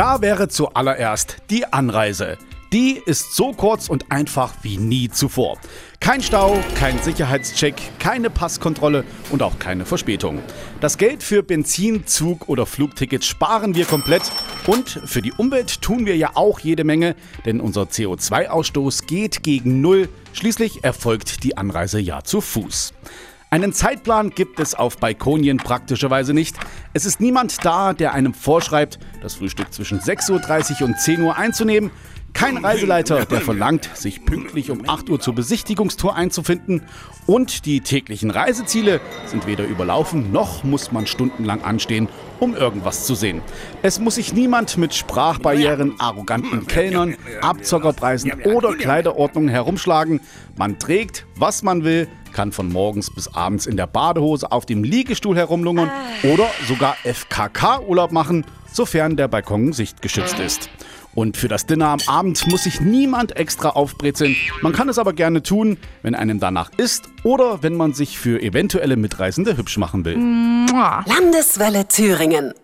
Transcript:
Da wäre zuallererst die Anreise. Die ist so kurz und einfach wie nie zuvor. Kein Stau, kein Sicherheitscheck, keine Passkontrolle und auch keine Verspätung. Das Geld für Benzin, Zug oder Flugtickets sparen wir komplett und für die Umwelt tun wir ja auch jede Menge, denn unser CO2-Ausstoß geht gegen Null. Schließlich erfolgt die Anreise ja zu Fuß. Einen Zeitplan gibt es auf Balkonien praktischerweise nicht. Es ist niemand da, der einem vorschreibt, das Frühstück zwischen 6.30 Uhr und 10 Uhr einzunehmen. Kein Reiseleiter, der verlangt, sich pünktlich um 8 Uhr zur Besichtigungstour einzufinden. Und die täglichen Reiseziele sind weder überlaufen, noch muss man stundenlang anstehen, um irgendwas zu sehen. Es muss sich niemand mit Sprachbarrieren, arroganten Kellnern, Abzockerpreisen oder Kleiderordnungen herumschlagen. Man trägt, was man will, kann von morgens bis abends in der Badehose auf dem Liegestuhl herumlungern oder sogar FKK-Urlaub machen, sofern der Balkon sichtgeschützt ist. Und für das Dinner am Abend muss sich niemand extra aufbrezeln. Man kann es aber gerne tun, wenn einem danach ist oder wenn man sich für eventuelle Mitreisende hübsch machen will. Landeswelle Thüringen.